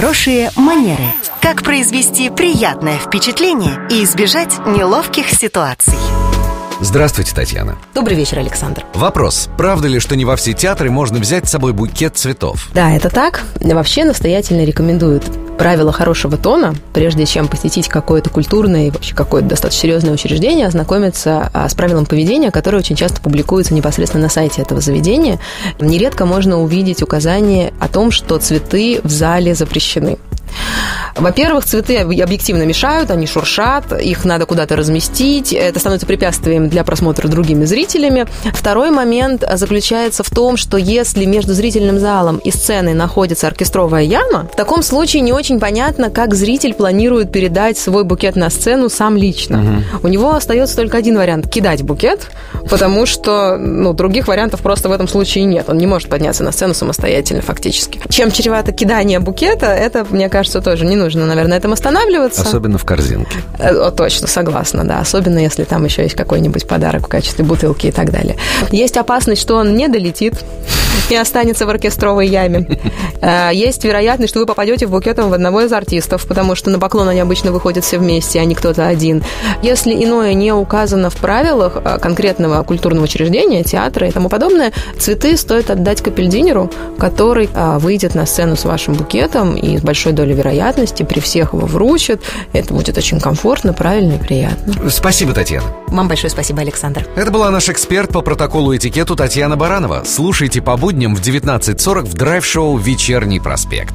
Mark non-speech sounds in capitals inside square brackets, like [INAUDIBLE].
Хорошие манеры. Как произвести приятное впечатление и избежать неловких ситуаций. Здравствуйте, Татьяна. Добрый вечер, Александр. Вопрос. Правда ли, что не во все театры можно взять с собой букет цветов? Да, это так. Вообще настоятельно рекомендуют правила хорошего тона, прежде чем посетить какое-то культурное и вообще какое-то достаточно серьезное учреждение, ознакомиться а, с правилом поведения, которое очень часто публикуется непосредственно на сайте этого заведения. Нередко можно увидеть указание о том, что цветы в зале запрещены. Во-первых, цветы объективно мешают, они шуршат, их надо куда-то разместить, это становится препятствием для просмотра другими зрителями. Второй момент заключается в том, что если между зрительным залом и сценой находится оркестровая яма, в таком случае не очень понятно, как зритель планирует передать свой букет на сцену сам лично. Угу. У него остается только один вариант – кидать букет, потому что ну, других вариантов просто в этом случае нет. Он не может подняться на сцену самостоятельно фактически. Чем чревато кидание букета, это, мне кажется, тоже не нужно, наверное, этом останавливаться. Особенно в корзинке. Э, о, точно, согласна, да. Особенно, если там еще есть какой-нибудь подарок в качестве бутылки и так далее. Есть опасность, что он не долетит и останется в оркестровой яме. [LAUGHS] Э, есть вероятность, что вы попадете в букетом в одного из артистов, потому что на поклон они обычно выходят все вместе, а не кто-то один. Если иное не указано в правилах э, конкретного культурного учреждения, театра и тому подобное, цветы стоит отдать капельдинеру, который выйдет на сцену с вашим букетом и с большой долей вероятности при всех его вручат. Это будет очень комфортно, правильно и приятно. Спасибо, Татьяна. Вам большое спасибо, Александр. Это была наш эксперт по протоколу этикету Татьяна Баранова. Слушайте по будням в 19.40 в драйв-шоу «Вечерний проспект».